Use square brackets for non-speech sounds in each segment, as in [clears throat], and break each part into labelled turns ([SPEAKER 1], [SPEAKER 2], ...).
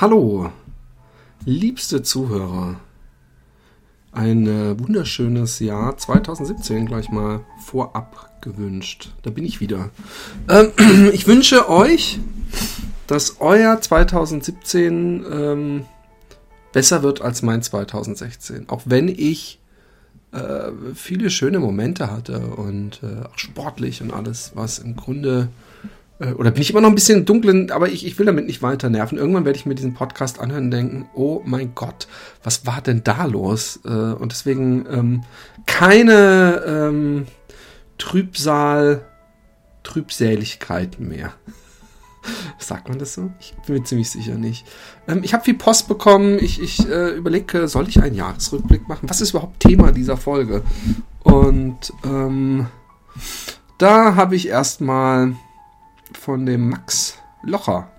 [SPEAKER 1] Hallo, liebste Zuhörer. Ein äh, wunderschönes Jahr 2017 gleich mal vorab gewünscht. Da bin ich wieder. Ähm, [clears throat] ich wünsche euch, dass euer 2017 ähm, besser wird als mein 2016. Auch wenn ich äh, viele schöne Momente hatte und äh, auch sportlich und alles, was im Grunde oder bin ich immer noch ein bisschen dunklen, aber ich, ich will damit nicht weiter nerven. Irgendwann werde ich mir diesen Podcast anhören und denken, oh mein Gott, was war denn da los? Äh, und deswegen ähm, keine ähm, Trübsal, Trübsäligkeiten mehr. [laughs] Sagt man das so? Ich bin mir ziemlich sicher nicht. Ähm, ich habe viel Post bekommen. Ich, ich äh, überlege, soll ich einen Jahresrückblick machen? Was ist überhaupt Thema dieser Folge? Und ähm, da habe ich erstmal von dem Max Locher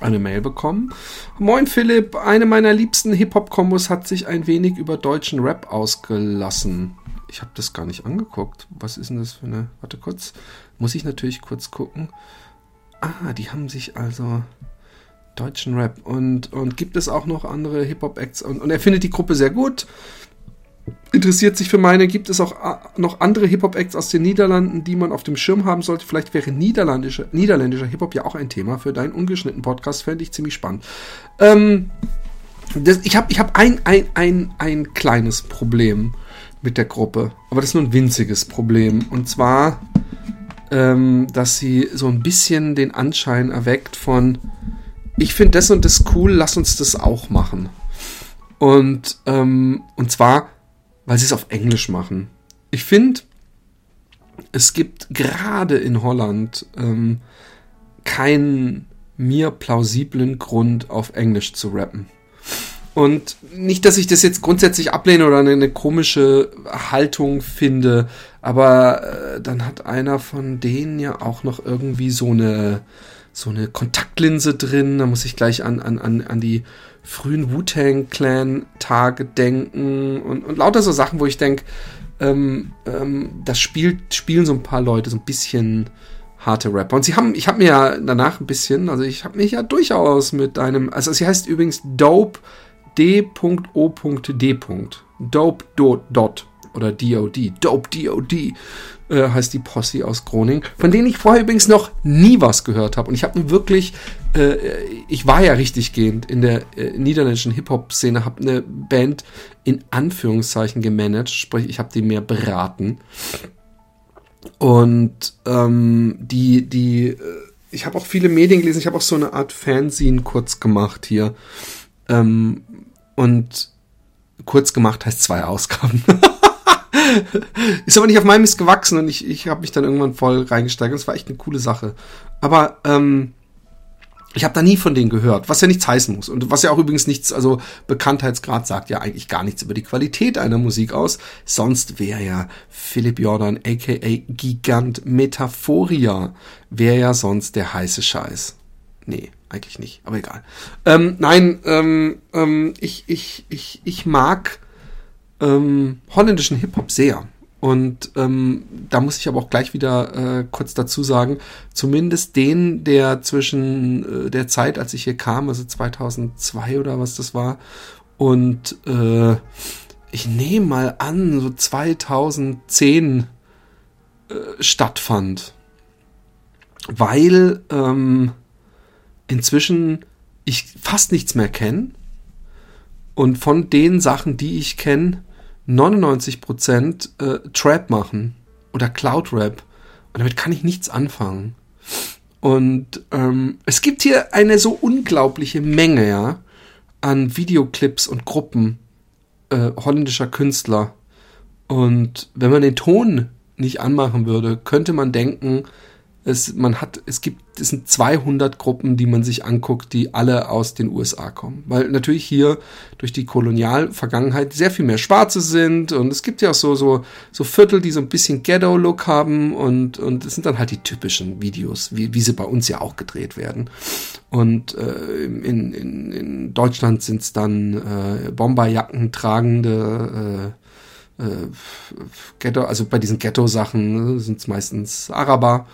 [SPEAKER 1] eine Mail bekommen. Moin Philipp, eine meiner liebsten Hip-Hop-Kombos hat sich ein wenig über deutschen Rap ausgelassen. Ich habe das gar nicht angeguckt. Was ist denn das für eine... Warte kurz. Muss ich natürlich kurz gucken. Ah, die haben sich also deutschen Rap und, und gibt es auch noch andere Hip-Hop-Acts und, und er findet die Gruppe sehr gut interessiert sich für meine, gibt es auch äh, noch andere Hip-Hop-Acts aus den Niederlanden, die man auf dem Schirm haben sollte. Vielleicht wäre niederländischer, niederländischer Hip-Hop ja auch ein Thema für deinen ungeschnittenen Podcast, fände ich ziemlich spannend. Ähm, das, ich habe ich hab ein, ein, ein, ein kleines Problem mit der Gruppe, aber das ist nur ein winziges Problem. Und zwar, ähm, dass sie so ein bisschen den Anschein erweckt von, ich finde das und das cool, lass uns das auch machen. Und, ähm, und zwar, weil sie es auf Englisch machen. Ich finde, es gibt gerade in Holland ähm, keinen mir plausiblen Grund, auf Englisch zu rappen. Und nicht, dass ich das jetzt grundsätzlich ablehne oder eine, komische Haltung finde, aber äh, dann hat einer von denen ja auch noch irgendwie so eine so eine Kontaktlinse drin. Da muss ich gleich an, an, an, an die frühen Wu-Tang-Clan-Tage denken und, und lauter so Sachen, wo ich denke, ähm, ähm, das spielt, spielen so ein paar Leute so ein bisschen harte Rapper. Und sie haben, ich habe mir ja danach ein bisschen, also ich habe mich ja durchaus mit einem, also sie heißt übrigens Dope D.O.D. Dope Dot oder DOD. Dope DOD äh, heißt die Posse aus Groningen, von denen ich vorher übrigens noch nie was gehört habe. Und ich habe wirklich, äh, ich war ja richtig gehend in der äh, niederländischen Hip-Hop-Szene, habe eine Band in Anführungszeichen gemanagt, sprich, ich habe die mehr beraten. Und ähm, die, die, äh, ich habe auch viele Medien gelesen, ich habe auch so eine Art Fanzine kurz gemacht hier. Ähm, und kurz gemacht heißt zwei Ausgaben. [laughs] ist aber nicht auf meinem Mist gewachsen und ich, ich habe mich dann irgendwann voll reingesteigert. Es war echt eine coole Sache. Aber ähm, ich habe da nie von denen gehört, was ja nichts heißen muss. Und was ja auch übrigens nichts, also Bekanntheitsgrad sagt ja eigentlich gar nichts über die Qualität einer Musik aus. Sonst wäre ja Philipp Jordan, aka Gigant Metaphoria, wäre ja sonst der heiße Scheiß. Nee, eigentlich nicht, aber egal. Ähm, nein, ähm, ähm, ich, ich, ich, ich mag ähm, holländischen Hip-Hop sehr. Und ähm, da muss ich aber auch gleich wieder äh, kurz dazu sagen, zumindest den, der zwischen äh, der Zeit, als ich hier kam, also 2002 oder was das war, und äh, ich nehme mal an, so 2010 äh, stattfand. Weil ähm, inzwischen ich fast nichts mehr kenne. Und von den Sachen, die ich kenne, 99% äh, Trap machen oder Cloud Rap. Und damit kann ich nichts anfangen. Und ähm, es gibt hier eine so unglaubliche Menge ja, an Videoclips und Gruppen äh, holländischer Künstler. Und wenn man den Ton nicht anmachen würde, könnte man denken, es, man hat, es gibt, es sind 200 Gruppen, die man sich anguckt, die alle aus den USA kommen. Weil natürlich hier durch die Kolonialvergangenheit sehr viel mehr Schwarze sind und es gibt ja auch so, so, so Viertel, die so ein bisschen Ghetto-Look haben und, und es sind dann halt die typischen Videos, wie, wie sie bei uns ja auch gedreht werden. Und äh, in, in, in Deutschland sind es dann äh, Bomberjacken tragende, äh, äh, Ghetto, also bei diesen Ghetto-Sachen sind es meistens Araber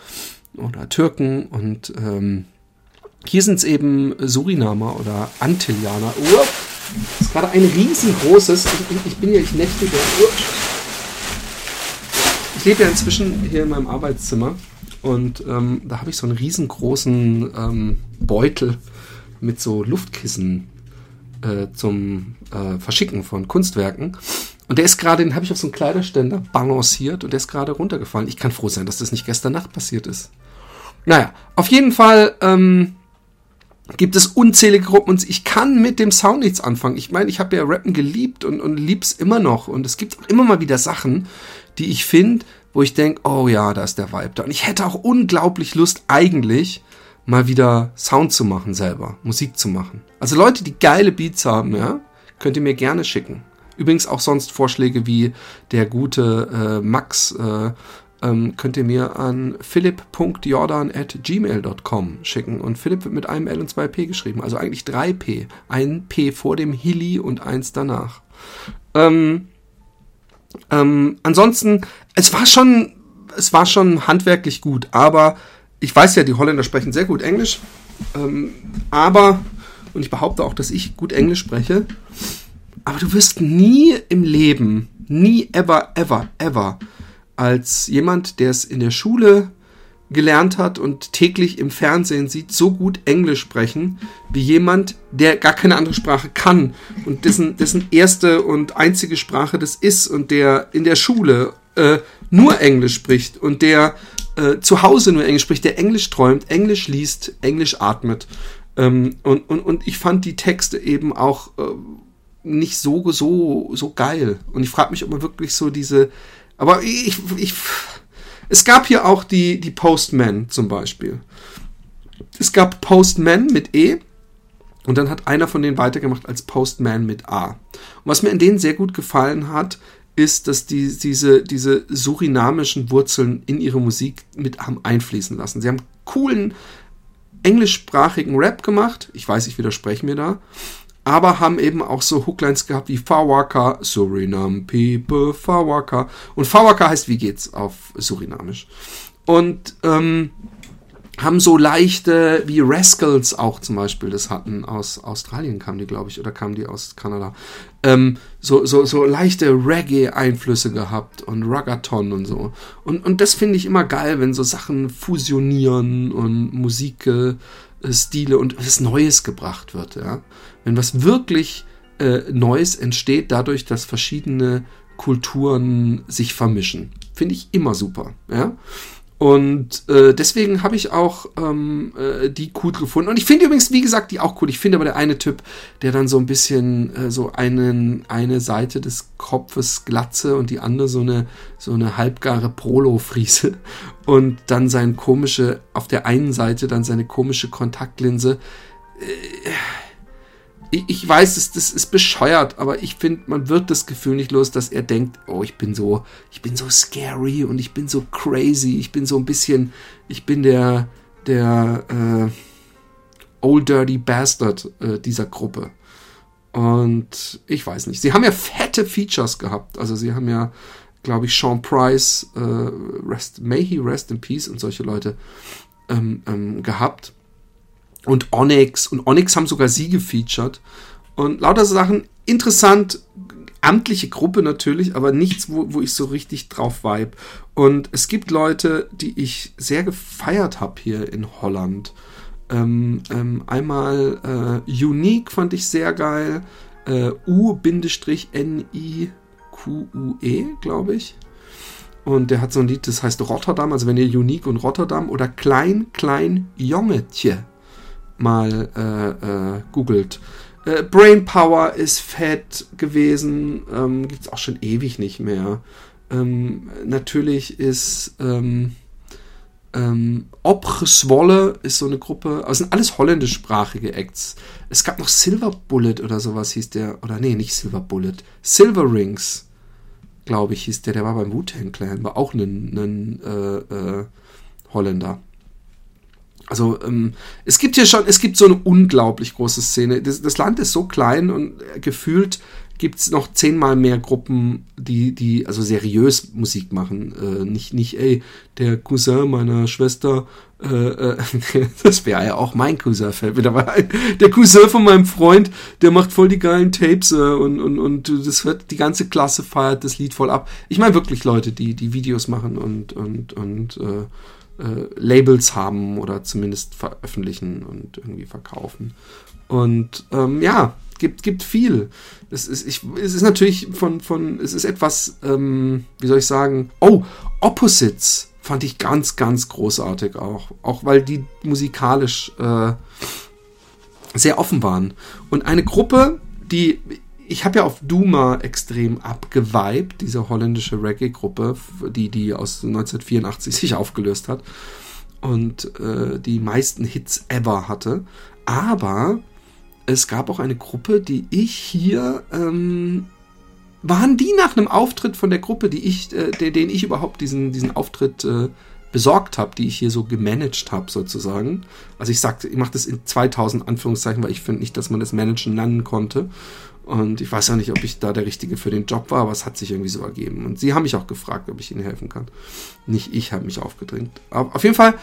[SPEAKER 1] oder Türken und ähm, Hier sind es eben Surinamer oder Antillianer. Oh, das ist gerade ein riesengroßes. Ich, ich bin ja, ich nächtige. Ich lebe ja inzwischen hier in meinem Arbeitszimmer und ähm, da habe ich so einen riesengroßen ähm, Beutel mit so Luftkissen äh, zum äh, Verschicken von Kunstwerken. Und der ist gerade, den habe ich auf so einen Kleiderständer balanciert und der ist gerade runtergefallen. Ich kann froh sein, dass das nicht gestern Nacht passiert ist. Naja, auf jeden Fall ähm, gibt es unzählige Gruppen und ich kann mit dem Sound nichts anfangen. Ich meine, ich habe ja Rappen geliebt und, und lieb's immer noch. Und es gibt auch immer mal wieder Sachen, die ich finde, wo ich denke, oh ja, da ist der Vibe da. Und ich hätte auch unglaublich Lust, eigentlich mal wieder Sound zu machen selber, Musik zu machen. Also Leute, die geile Beats haben, ja, könnt ihr mir gerne schicken. Übrigens auch sonst Vorschläge wie der gute äh, Max äh, ähm, könnt ihr mir an philipp.jordan at gmail.com schicken. Und Philipp wird mit einem L und zwei P geschrieben. Also eigentlich drei P. Ein P vor dem Hilly und eins danach. Ähm, ähm, ansonsten, es war schon, es war schon handwerklich gut, aber ich weiß ja, die Holländer sprechen sehr gut Englisch. Ähm, aber, und ich behaupte auch, dass ich gut Englisch spreche, aber du wirst nie im Leben, nie, ever, ever, ever, als jemand, der es in der Schule gelernt hat und täglich im Fernsehen sieht, so gut Englisch sprechen, wie jemand, der gar keine andere Sprache kann und dessen, dessen erste und einzige Sprache das ist und der in der Schule äh, nur Englisch spricht und der äh, zu Hause nur Englisch spricht, der Englisch träumt, Englisch liest, Englisch atmet. Ähm, und, und, und ich fand die Texte eben auch äh, nicht so, so, so geil. Und ich frage mich, ob man wirklich so diese. Aber ich, ich. Es gab hier auch die, die Postman zum Beispiel. Es gab Postman mit E. Und dann hat einer von denen weitergemacht als Postman mit A. Und was mir in denen sehr gut gefallen hat, ist, dass die diese, diese surinamischen Wurzeln in ihre Musik mit haben einfließen lassen. Sie haben coolen englischsprachigen Rap gemacht. Ich weiß, ich widerspreche mir da aber haben eben auch so Hooklines gehabt wie Fawaka, Suriname People, Fawaka. Und Fawaka heißt, wie geht's auf Surinamisch. Und ähm, haben so leichte, wie Rascals auch zum Beispiel das hatten, aus Australien kamen die, glaube ich, oder kamen die aus Kanada, ähm, so, so, so leichte Reggae-Einflüsse gehabt und Ruggathon und so. Und, und das finde ich immer geil, wenn so Sachen fusionieren und Musikstile äh, und was Neues gebracht wird, ja wenn was wirklich äh, Neues entsteht, dadurch, dass verschiedene Kulturen sich vermischen. Finde ich immer super. Ja? Und äh, deswegen habe ich auch ähm, äh, die cool gefunden. Und ich finde übrigens, wie gesagt, die auch cool. Ich finde aber der eine Typ, der dann so ein bisschen äh, so einen, eine Seite des Kopfes glatze und die andere so eine, so eine halbgare Prolo-Friese. [laughs] Und dann sein komische, auf der einen Seite dann seine komische Kontaktlinse. Äh, ich, ich weiß, das, das ist bescheuert, aber ich finde, man wird das Gefühl nicht los, dass er denkt, oh, ich bin so, ich bin so scary und ich bin so crazy, ich bin so ein bisschen, ich bin der, der äh, Old Dirty Bastard äh, dieser Gruppe. Und ich weiß nicht. Sie haben ja fette Features gehabt. Also sie haben ja, glaube ich, Sean Price, äh, rest, May he rest in peace und solche Leute ähm, ähm, gehabt und Onyx und Onyx haben sogar sie gefeatured und lauter Sachen interessant amtliche Gruppe natürlich, aber nichts, wo, wo ich so richtig drauf vibe. Und es gibt Leute, die ich sehr gefeiert habe hier in Holland. Ähm, ähm, einmal äh, Unique fand ich sehr geil. Äh, U-N-I-Q-U-E, glaube ich. Und der hat so ein Lied, das heißt Rotterdam. Also wenn ihr Unique und Rotterdam oder Klein, Klein, Jongetje mal äh, äh, googelt. Äh, Brain Power ist fett gewesen, ähm, gibt es auch schon ewig nicht mehr. Ähm, natürlich ist ähm, ähm, Opreswolle ist so eine Gruppe, also sind alles holländischsprachige Acts. Es gab noch Silver Bullet oder sowas hieß der, oder nee, nicht Silver Bullet, Silver Rings, glaube ich, hieß der, der war beim Wu-Tang Clan, war auch ein, ein äh, äh, Holländer. Also ähm, es gibt hier schon, es gibt so eine unglaublich große Szene. Das, das Land ist so klein und gefühlt gibt's noch zehnmal mehr Gruppen, die, die also seriös Musik machen. Äh, nicht, nicht, ey, der Cousin meiner Schwester, äh, äh, [laughs] das wäre ja auch mein Cousin, fällt mir dabei ein. Der Cousin von meinem Freund, der macht voll die geilen Tapes äh, und, und, und das wird, die ganze Klasse feiert das Lied voll ab. Ich meine wirklich Leute, die, die Videos machen und, und, und äh, Labels haben oder zumindest veröffentlichen und irgendwie verkaufen. Und ähm, ja, gibt, gibt viel. Es ist, ich, es ist natürlich von, von, es ist etwas, ähm, wie soll ich sagen, oh, Opposites fand ich ganz, ganz großartig auch. Auch weil die musikalisch äh, sehr offen waren. Und eine Gruppe, die, ich habe ja auf Duma extrem abgeweibt, diese holländische Reggae-Gruppe, die, die aus 1984 sich aufgelöst hat und äh, die meisten Hits ever hatte. Aber es gab auch eine Gruppe, die ich hier, ähm, waren die nach einem Auftritt von der Gruppe, die ich, äh, den ich überhaupt diesen, diesen Auftritt äh, besorgt habe, die ich hier so gemanagt habe sozusagen. Also ich sagte, ich mache das in 2000 Anführungszeichen, weil ich finde nicht, dass man das Managen nennen konnte. Und ich weiß ja nicht, ob ich da der Richtige für den Job war, aber es hat sich irgendwie so ergeben. Und sie haben mich auch gefragt, ob ich ihnen helfen kann. Nicht ich habe mich aufgedrängt. Aber auf jeden Fall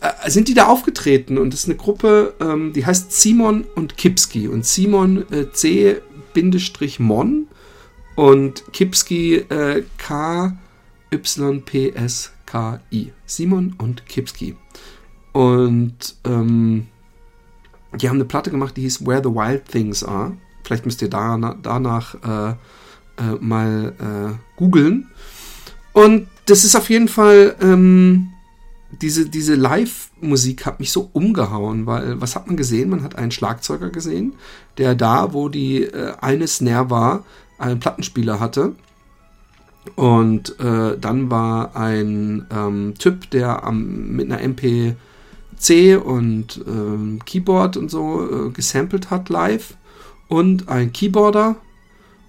[SPEAKER 1] äh, sind die da aufgetreten und das ist eine Gruppe, ähm, die heißt Simon und Kipski und Simon äh, C-Mon und Kipski äh, K-Y-P-S-K-I. Simon und Kipski. Und ähm, die haben eine Platte gemacht, die hieß Where the Wild Things Are. Vielleicht müsst ihr da, danach äh, äh, mal äh, googeln. Und das ist auf jeden Fall ähm, diese, diese Live-Musik hat mich so umgehauen, weil was hat man gesehen? Man hat einen Schlagzeuger gesehen, der da, wo die äh, eine Snare war, einen Plattenspieler hatte. Und äh, dann war ein ähm, Typ, der am, mit einer MPC und ähm, Keyboard und so äh, gesampelt hat live. Und ein Keyboarder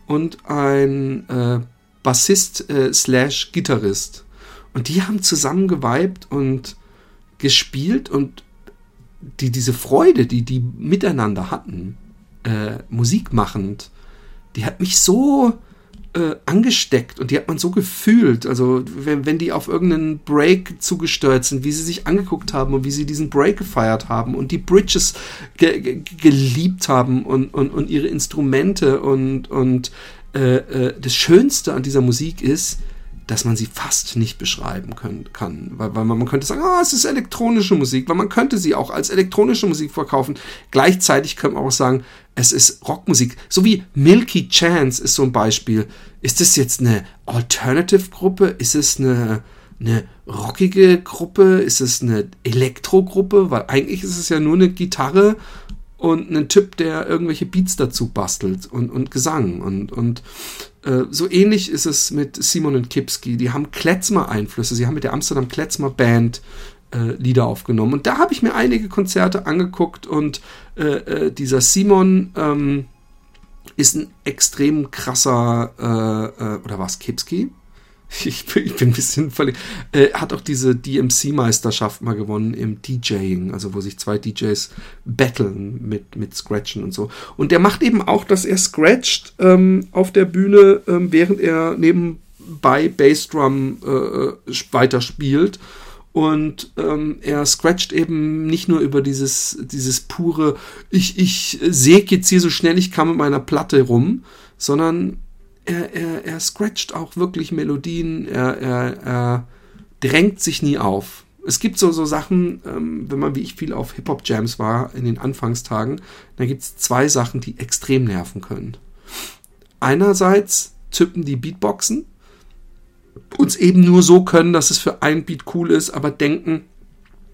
[SPEAKER 1] und ein äh, Bassist äh, slash Gitarrist. Und die haben zusammen geweibt und gespielt und die, diese Freude, die die miteinander hatten, äh, Musik machend, die hat mich so äh, angesteckt und die hat man so gefühlt. Also, wenn, wenn die auf irgendeinen Break zugesteuert sind, wie sie sich angeguckt haben und wie sie diesen Break gefeiert haben und die Bridges ge ge geliebt haben und, und, und ihre Instrumente und, und äh, äh das Schönste an dieser Musik ist, dass man sie fast nicht beschreiben können, kann. Weil, weil man, man könnte sagen, ah, es ist elektronische Musik, weil man könnte sie auch als elektronische Musik verkaufen. Gleichzeitig könnte man auch sagen, es ist Rockmusik. So wie Milky Chance ist so ein Beispiel. Ist es jetzt eine Alternative-Gruppe? Ist es eine, eine rockige Gruppe? Ist es eine Elektro-Gruppe? Weil eigentlich ist es ja nur eine Gitarre und einen Typ, der irgendwelche Beats dazu bastelt und, und Gesang. Und, und äh, so ähnlich ist es mit Simon und Kipski. Die haben Kletzmer-Einflüsse. Sie haben mit der Amsterdam Kletzmer Band äh, Lieder aufgenommen. Und da habe ich mir einige Konzerte angeguckt und äh, äh dieser Simon ähm, ist ein extrem krasser, äh, äh, oder war es Kipski? [laughs] Ich bin, ich bin ein bisschen verlegt. Äh, hat auch diese DMC-Meisterschaft mal gewonnen im DJing, also wo sich zwei DJs battlen mit, mit Scratchen und so. Und der macht eben auch, dass er scratcht ähm, auf der Bühne, ähm, während er nebenbei Bassdrum äh, äh weiter spielt. Und ähm, er scratcht eben nicht nur über dieses, dieses pure, ich, ich säg jetzt hier so schnell ich kann mit meiner Platte rum, sondern er, er, er scratcht auch wirklich Melodien, er, er, er drängt sich nie auf. Es gibt so, so Sachen, ähm, wenn man wie ich viel auf Hip-Hop-Jams war in den Anfangstagen, da gibt es zwei Sachen, die extrem nerven können. Einerseits Typen, die Beatboxen, uns eben nur so können, dass es für ein Beat cool ist, aber denken,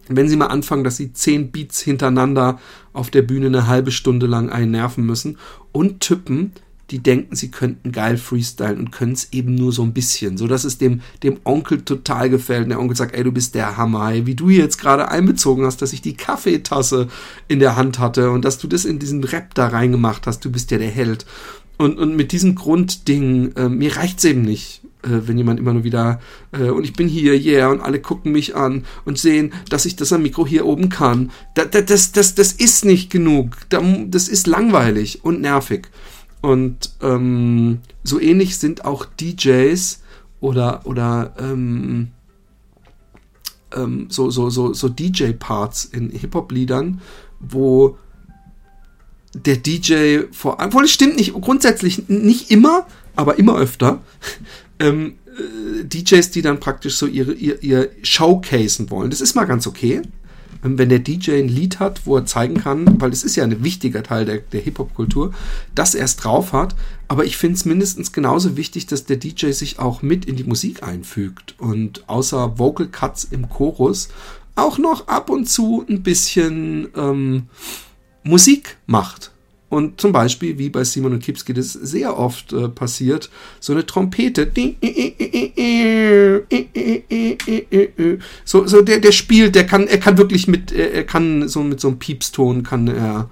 [SPEAKER 1] wenn sie mal anfangen, dass sie zehn Beats hintereinander auf der Bühne eine halbe Stunde lang einnerven müssen und Typen, die denken, sie könnten geil freestylen und können es eben nur so ein bisschen, so dass es dem, dem Onkel total gefällt. Und der Onkel sagt, ey, du bist der Hammer, wie du jetzt gerade einbezogen hast, dass ich die Kaffeetasse in der Hand hatte und dass du das in diesen Rap da reingemacht hast, du bist ja der Held. Und, und mit diesem Grundding, äh, mir reicht's eben nicht, wenn jemand immer nur wieder, äh, und ich bin hier, yeah, und alle gucken mich an und sehen, dass ich das am Mikro hier oben kann. Da, da, das, das, das ist nicht genug. Da, das ist langweilig und nervig. Und ähm, so ähnlich sind auch DJs oder, oder ähm, ähm, so, so, so, so DJ-Parts in Hip-Hop-Liedern, wo der DJ vor allem, obwohl es stimmt nicht, grundsätzlich nicht immer, aber immer öfter, ähm, äh, DJs, die dann praktisch so ihre, ihr, ihr Showcasen wollen. Das ist mal ganz okay. Ähm, wenn der DJ ein Lied hat, wo er zeigen kann, weil das ist ja ein wichtiger Teil der, der Hip-Hop-Kultur, dass er es drauf hat. Aber ich finde es mindestens genauso wichtig, dass der DJ sich auch mit in die Musik einfügt und außer Vocal Cuts im Chorus auch noch ab und zu ein bisschen ähm, Musik macht. Und zum Beispiel, wie bei Simon und Kipski das sehr oft äh, passiert, so eine Trompete. So, so der, der spielt, der kann, er kann wirklich mit, er kann so mit so einem Piepston kann er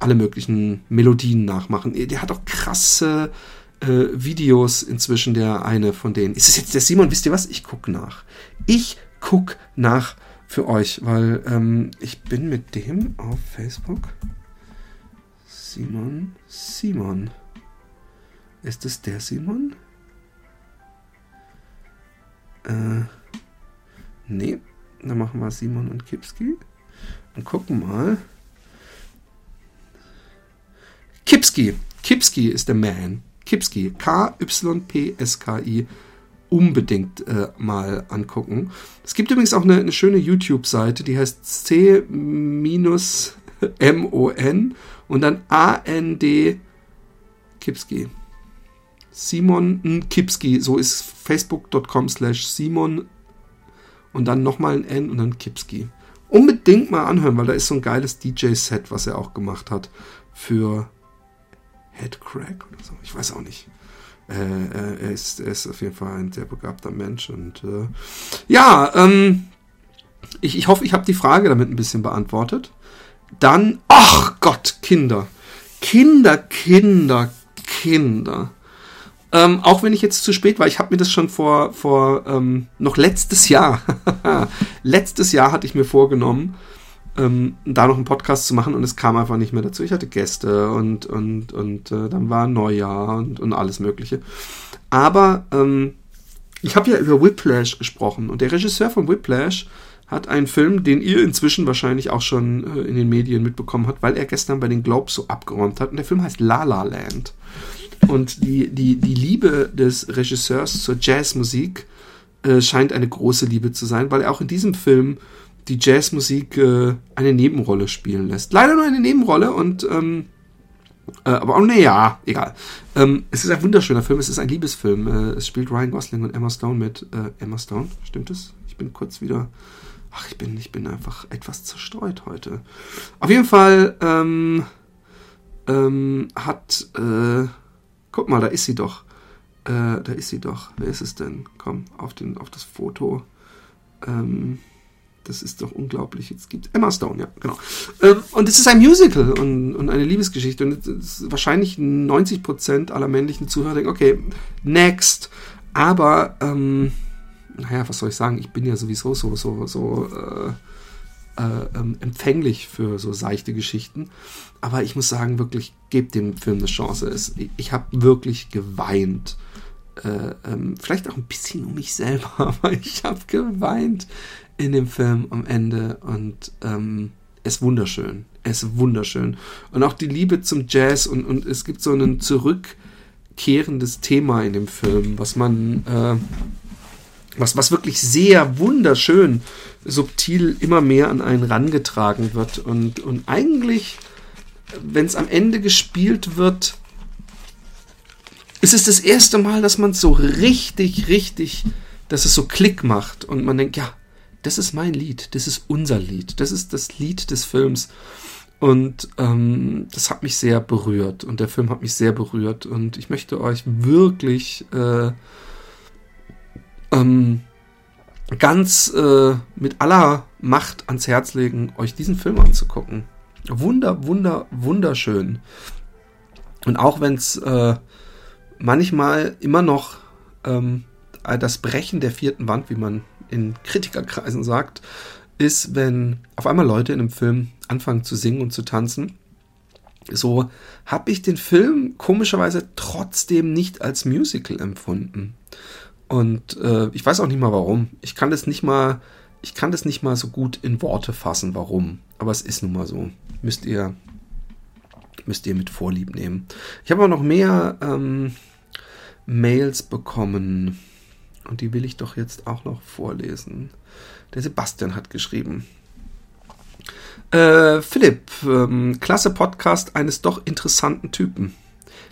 [SPEAKER 1] alle möglichen Melodien nachmachen. Der hat auch krasse äh, Videos inzwischen, der eine von denen. Ist es jetzt der Simon? Wisst ihr was? Ich guck nach. Ich guck nach für euch, weil ähm, ich bin mit dem auf Facebook. Simon, Simon. Ist es der Simon? Äh, nee. Dann machen wir Simon und Kipski. Und gucken mal. Kipski. Kipski ist der Man. Kipski. K-Y-P-S-K-I. Unbedingt äh, mal angucken. Es gibt übrigens auch eine, eine schöne YouTube-Seite, die heißt C-M-O-N und dann A-N-D Kipski. Simon Kipski, so ist facebook.com slash Simon und dann nochmal ein N und dann Kipski. Unbedingt mal anhören, weil da ist so ein geiles DJ-Set, was er auch gemacht hat für Headcrack oder so. Ich weiß auch nicht. Äh, äh, er, ist, er ist auf jeden Fall ein sehr begabter Mensch und äh, ja, ähm, ich, ich hoffe, ich habe die Frage damit ein bisschen beantwortet. Dann, ach Gott, Kinder. Kinder, Kinder, Kinder. Ähm, auch wenn ich jetzt zu spät war, ich habe mir das schon vor, vor ähm, noch letztes Jahr, [laughs] letztes Jahr hatte ich mir vorgenommen, ähm, da noch einen Podcast zu machen und es kam einfach nicht mehr dazu. Ich hatte Gäste und, und, und äh, dann war Neujahr und, und alles Mögliche. Aber ähm, ich habe ja über Whiplash gesprochen und der Regisseur von Whiplash hat einen Film, den ihr inzwischen wahrscheinlich auch schon äh, in den Medien mitbekommen habt, weil er gestern bei den Globes so abgeräumt hat. Und der Film heißt La La Land. Und die, die, die Liebe des Regisseurs zur Jazzmusik äh, scheint eine große Liebe zu sein, weil er auch in diesem Film die Jazzmusik äh, eine Nebenrolle spielen lässt. Leider nur eine Nebenrolle und ähm, äh, aber auch, nee, ja, egal. Ähm, es ist ein wunderschöner Film, es ist ein Liebesfilm. Äh, es spielt Ryan Gosling und Emma Stone mit. Äh, Emma Stone, stimmt es? Ich bin kurz wieder Ach, ich bin, ich bin einfach etwas zerstreut heute. Auf jeden Fall ähm, ähm, hat, äh, guck mal, da ist sie doch. Äh, da ist sie doch. Wer ist es denn? Komm, auf, den, auf das Foto. Ähm, das ist doch unglaublich. Jetzt gibt Emma Stone, ja, genau. Ähm, und es ist ein Musical und, und eine Liebesgeschichte. Und wahrscheinlich 90% aller männlichen Zuhörer denken, okay, next. Aber ähm, naja, was soll ich sagen, ich bin ja sowieso so, so, so äh, äh, ähm, empfänglich für so seichte Geschichten. Aber ich muss sagen, wirklich, gebt dem Film eine Chance. Es, ich habe wirklich geweint. Äh, ähm, vielleicht auch ein bisschen um mich selber, [laughs] aber ich habe geweint in dem Film am Ende und ähm, es ist wunderschön. Es ist wunderschön. Und auch die Liebe zum Jazz und, und es gibt so ein zurückkehrendes Thema in dem Film, was man äh, was, was wirklich sehr wunderschön subtil immer mehr an einen rangetragen wird. Und, und eigentlich, wenn es am Ende gespielt wird, ist es das erste Mal, dass man so richtig, richtig, dass es so Klick macht und man denkt, ja, das ist mein Lied, das ist unser Lied, das ist das Lied des Films. Und ähm, das hat mich sehr berührt und der Film hat mich sehr berührt und ich möchte euch wirklich äh, ähm, ganz äh, mit aller Macht ans Herz legen, euch diesen Film anzugucken. Wunder, wunder, wunderschön. Und auch wenn es äh, manchmal immer noch ähm, das Brechen der vierten Wand, wie man in Kritikerkreisen sagt, ist, wenn auf einmal Leute in einem Film anfangen zu singen und zu tanzen. so habe ich den Film komischerweise trotzdem nicht als Musical empfunden. Und äh, ich weiß auch nicht mal warum. Ich kann das nicht mal, ich kann das nicht mal so gut in Worte fassen, warum. Aber es ist nun mal so. Müsst ihr, müsst ihr mit Vorlieb nehmen. Ich habe auch noch mehr ähm, Mails bekommen. Und die will ich doch jetzt auch noch vorlesen. Der Sebastian hat geschrieben. Äh, Philipp, ähm, klasse Podcast eines doch interessanten Typen.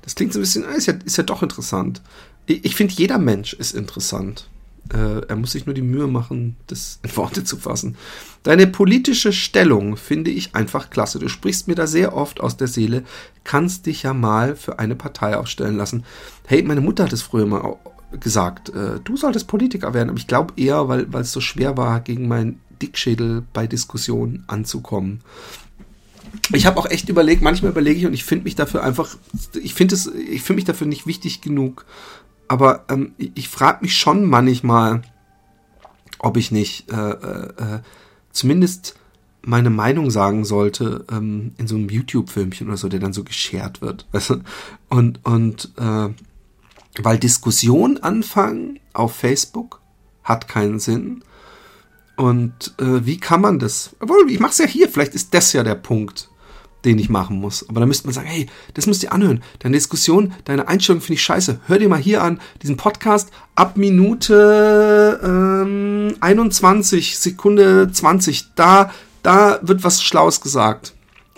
[SPEAKER 1] Das klingt so ein bisschen, ist ja, ist ja doch interessant. Ich, ich finde, jeder Mensch ist interessant. Äh, er muss sich nur die Mühe machen, das in Worte zu fassen. Deine politische Stellung finde ich einfach klasse. Du sprichst mir da sehr oft aus der Seele, kannst dich ja mal für eine Partei aufstellen lassen. Hey, meine Mutter hat es früher mal gesagt, äh, du solltest Politiker werden, aber ich glaube eher, weil es so schwer war, gegen meinen Dickschädel bei Diskussionen anzukommen. Ich habe auch echt überlegt, manchmal überlege ich und ich finde mich dafür einfach, ich finde es, ich finde mich dafür nicht wichtig genug. Aber ähm, ich, frage mich schon manchmal, ob ich nicht äh, äh, äh, zumindest meine Meinung sagen sollte ähm, in so einem YouTube-Filmchen oder so, der dann so geschert wird. [laughs] Weißt du? Und, und äh, weil Diskussion anfangen auf Facebook hat keinen Sinn. Und äh, wie kann man das? Obwohl, ich mache es ja hier. Vielleicht ist das ja der Punkt, den ich machen muss. Aber da müsste man sagen, hey, das müsst ihr anhören. Deine Diskussion, deine Einstellung finde ich scheiße. Hör dir mal hier an, diesen Podcast ab Minute ähm, 21, Sekunde 20. Da, da wird was Schlaues gesagt.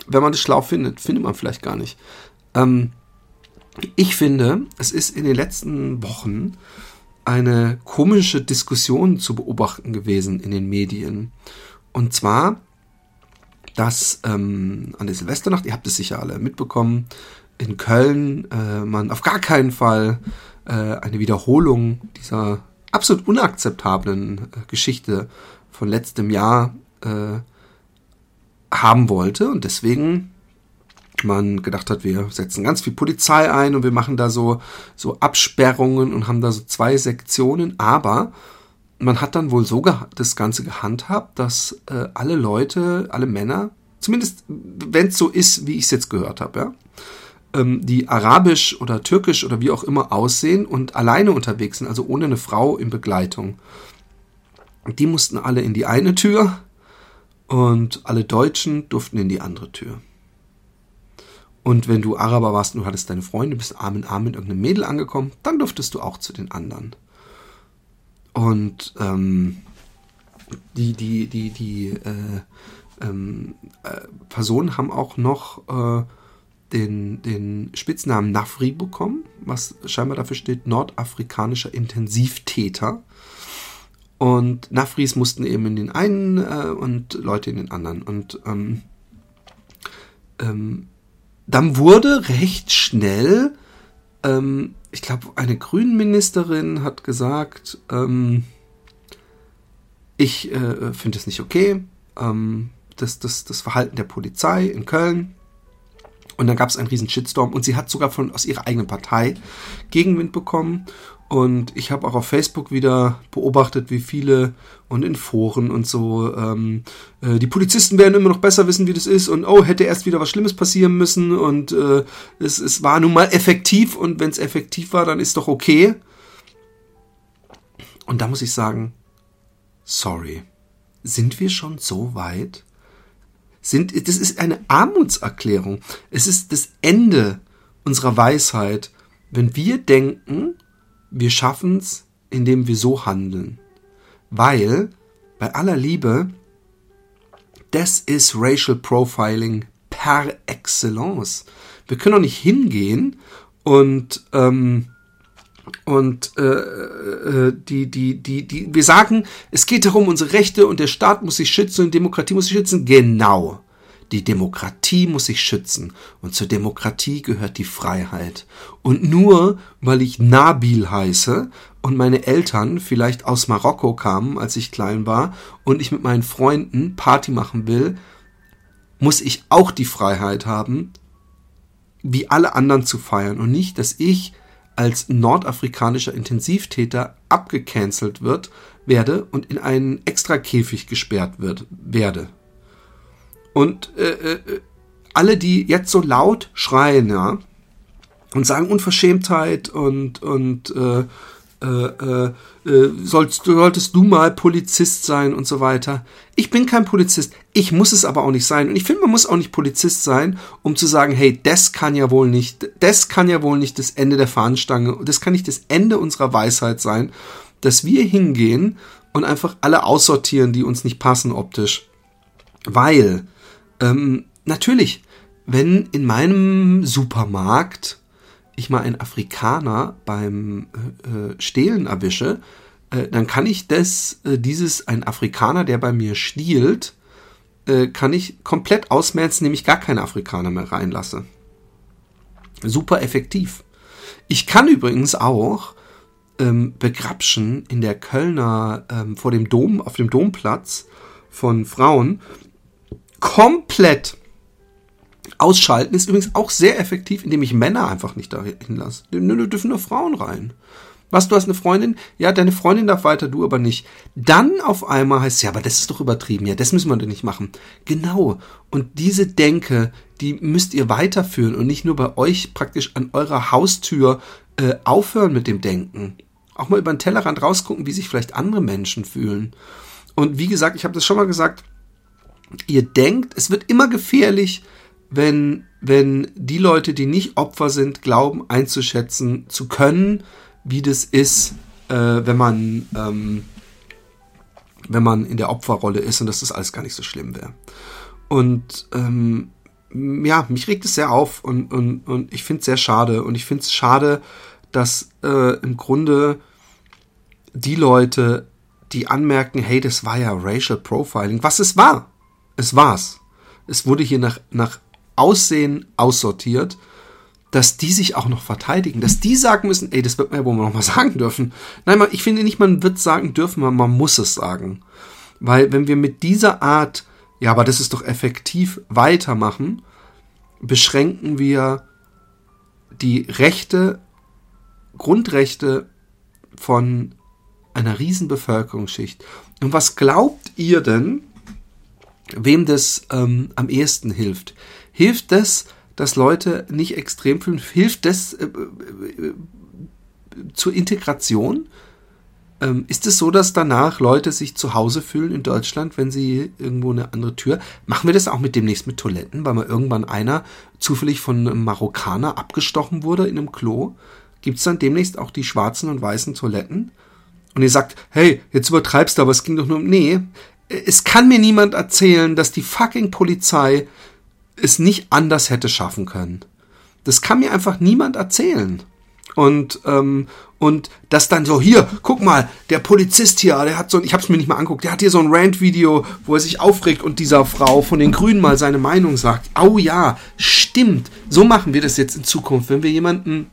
[SPEAKER 1] Wenn man das schlau findet, findet man vielleicht gar nicht. Ähm, ich finde, es ist in den letzten Wochen eine komische Diskussion zu beobachten gewesen in den Medien. Und zwar, dass ähm, an der Silvesternacht, ihr habt es sicher alle mitbekommen, in Köln äh, man auf gar keinen Fall äh, eine Wiederholung dieser absolut unakzeptablen äh, Geschichte von letztem Jahr äh, haben wollte. Und deswegen man gedacht hat, wir setzen ganz viel Polizei ein und wir machen da so, so Absperrungen und haben da so zwei Sektionen, aber man hat dann wohl so das Ganze gehandhabt, dass äh, alle Leute, alle Männer, zumindest wenn es so ist, wie ich es jetzt gehört habe, ja, ähm, die arabisch oder türkisch oder wie auch immer aussehen und alleine unterwegs sind, also ohne eine Frau in Begleitung, die mussten alle in die eine Tür und alle Deutschen durften in die andere Tür. Und wenn du Araber warst und du hattest deine Freunde, bist Arm in Arm mit irgendeinem Mädel angekommen, dann durftest du auch zu den anderen. Und ähm, die, die, die, die äh, ähm, äh, Personen haben auch noch äh, den, den Spitznamen Nafri bekommen, was scheinbar dafür steht, nordafrikanischer Intensivtäter. Und Nafris mussten eben in den einen äh, und Leute in den anderen. Und ähm, ähm, dann wurde recht schnell, ähm, ich glaube, eine Grünenministerin hat gesagt, ähm, ich äh, finde es nicht okay, ähm, das, das, das Verhalten der Polizei in Köln. Und dann gab es einen riesen Shitstorm und sie hat sogar von aus ihrer eigenen Partei Gegenwind bekommen. Und ich habe auch auf Facebook wieder beobachtet, wie viele und in Foren und so, ähm, äh, die Polizisten werden immer noch besser wissen, wie das ist. Und oh, hätte erst wieder was Schlimmes passieren müssen. Und äh, es, es war nun mal effektiv. Und wenn es effektiv war, dann ist doch okay. Und da muss ich sagen, sorry, sind wir schon so weit? Sind, das ist eine Armutserklärung. Es ist das Ende unserer Weisheit, wenn wir denken, wir schaffen es, indem wir so handeln. Weil, bei aller Liebe, das ist Racial Profiling per excellence. Wir können doch nicht hingehen und ähm, und äh, äh, die, die, die, die, wir sagen, es geht darum, unsere Rechte und der Staat muss sich schützen und Demokratie muss sich schützen. Genau. Die Demokratie muss sich schützen und zur Demokratie gehört die Freiheit. Und nur weil ich Nabil heiße und meine Eltern vielleicht aus Marokko kamen, als ich klein war, und ich mit meinen Freunden Party machen will, muss ich auch die Freiheit haben, wie alle anderen zu feiern und nicht, dass ich als nordafrikanischer Intensivtäter abgecancelt wird, werde und in einen extra Käfig gesperrt wird, werde. Und äh, äh, alle, die jetzt so laut schreien, ja, und sagen Unverschämtheit und, und äh, äh, äh, äh, sollst, solltest du mal Polizist sein und so weiter. Ich bin kein Polizist, ich muss es aber auch nicht sein. Und ich finde, man muss auch nicht Polizist sein, um zu sagen, hey, das kann ja wohl nicht, das kann ja wohl nicht das Ende der Fahnenstange, das kann nicht das Ende unserer Weisheit sein, dass wir hingehen und einfach alle aussortieren, die uns nicht passen optisch. Weil, ähm, natürlich, wenn in meinem Supermarkt ich mal einen Afrikaner beim äh, äh, Stehlen erwische, äh, dann kann ich das, äh, dieses, ein Afrikaner, der bei mir stiehlt, äh, kann ich komplett ausmerzen, nämlich gar keine Afrikaner mehr reinlasse. Super effektiv. Ich kann übrigens auch ähm, begrapschen in der Kölner, ähm, vor dem Dom, auf dem Domplatz von Frauen, komplett Ausschalten ist übrigens auch sehr effektiv, indem ich Männer einfach nicht da hinlasse. Nö, dürfen nur Frauen rein. Was, du hast eine Freundin? Ja, deine Freundin darf weiter, du aber nicht. Dann auf einmal heißt es, ja, aber das ist doch übertrieben. Ja, das müssen wir doch nicht machen. Genau. Und diese Denke, die müsst ihr weiterführen und nicht nur bei euch praktisch an eurer Haustür äh, aufhören mit dem Denken. Auch mal über den Tellerrand rausgucken, wie sich vielleicht andere Menschen fühlen. Und wie gesagt, ich habe das schon mal gesagt, ihr denkt, es wird immer gefährlich, wenn, wenn die Leute, die nicht Opfer sind, glauben einzuschätzen zu können, wie das ist, äh, wenn man ähm, wenn man in der Opferrolle ist und dass das alles gar nicht so schlimm wäre. Und ähm, ja, mich regt es sehr auf und, und, und ich finde es sehr schade. Und ich finde es schade, dass äh, im Grunde die Leute, die anmerken, hey, das war ja Racial Profiling, was es war. Es war's. Es wurde hier nach, nach Aussehen aussortiert, dass die sich auch noch verteidigen, dass die sagen müssen, ey, das wird man ja wohl noch mal [laughs] sagen dürfen. Nein, ich finde nicht, man wird sagen dürfen, man, man muss es sagen. Weil wenn wir mit dieser Art, ja, aber das ist doch effektiv weitermachen, beschränken wir die Rechte, Grundrechte von einer riesen Bevölkerungsschicht. Und was glaubt ihr denn, wem das ähm, am ehesten hilft? Hilft das, dass Leute nicht extrem fühlen? Hilft das äh, äh, zur Integration? Ähm, ist es so, dass danach Leute sich zu Hause fühlen in Deutschland, wenn sie irgendwo eine andere Tür? Machen wir das auch mit demnächst mit Toiletten, weil mal irgendwann einer zufällig von einem Marokkaner abgestochen wurde in einem Klo? Gibt es dann demnächst auch die schwarzen und weißen Toiletten? Und ihr sagt, hey, jetzt übertreibst du, aber es ging doch nur um. Nee, es kann mir niemand erzählen, dass die fucking Polizei es nicht anders hätte schaffen können. Das kann mir einfach niemand erzählen. Und, ähm, und das dann so, hier, guck mal, der Polizist hier, der hat so, ich hab's mir nicht mal anguckt, der hat hier so ein Rant-Video, wo er sich aufregt und dieser Frau von den Grünen mal seine Meinung sagt. Oh ja, stimmt. So machen wir das jetzt in Zukunft. Wenn wir jemanden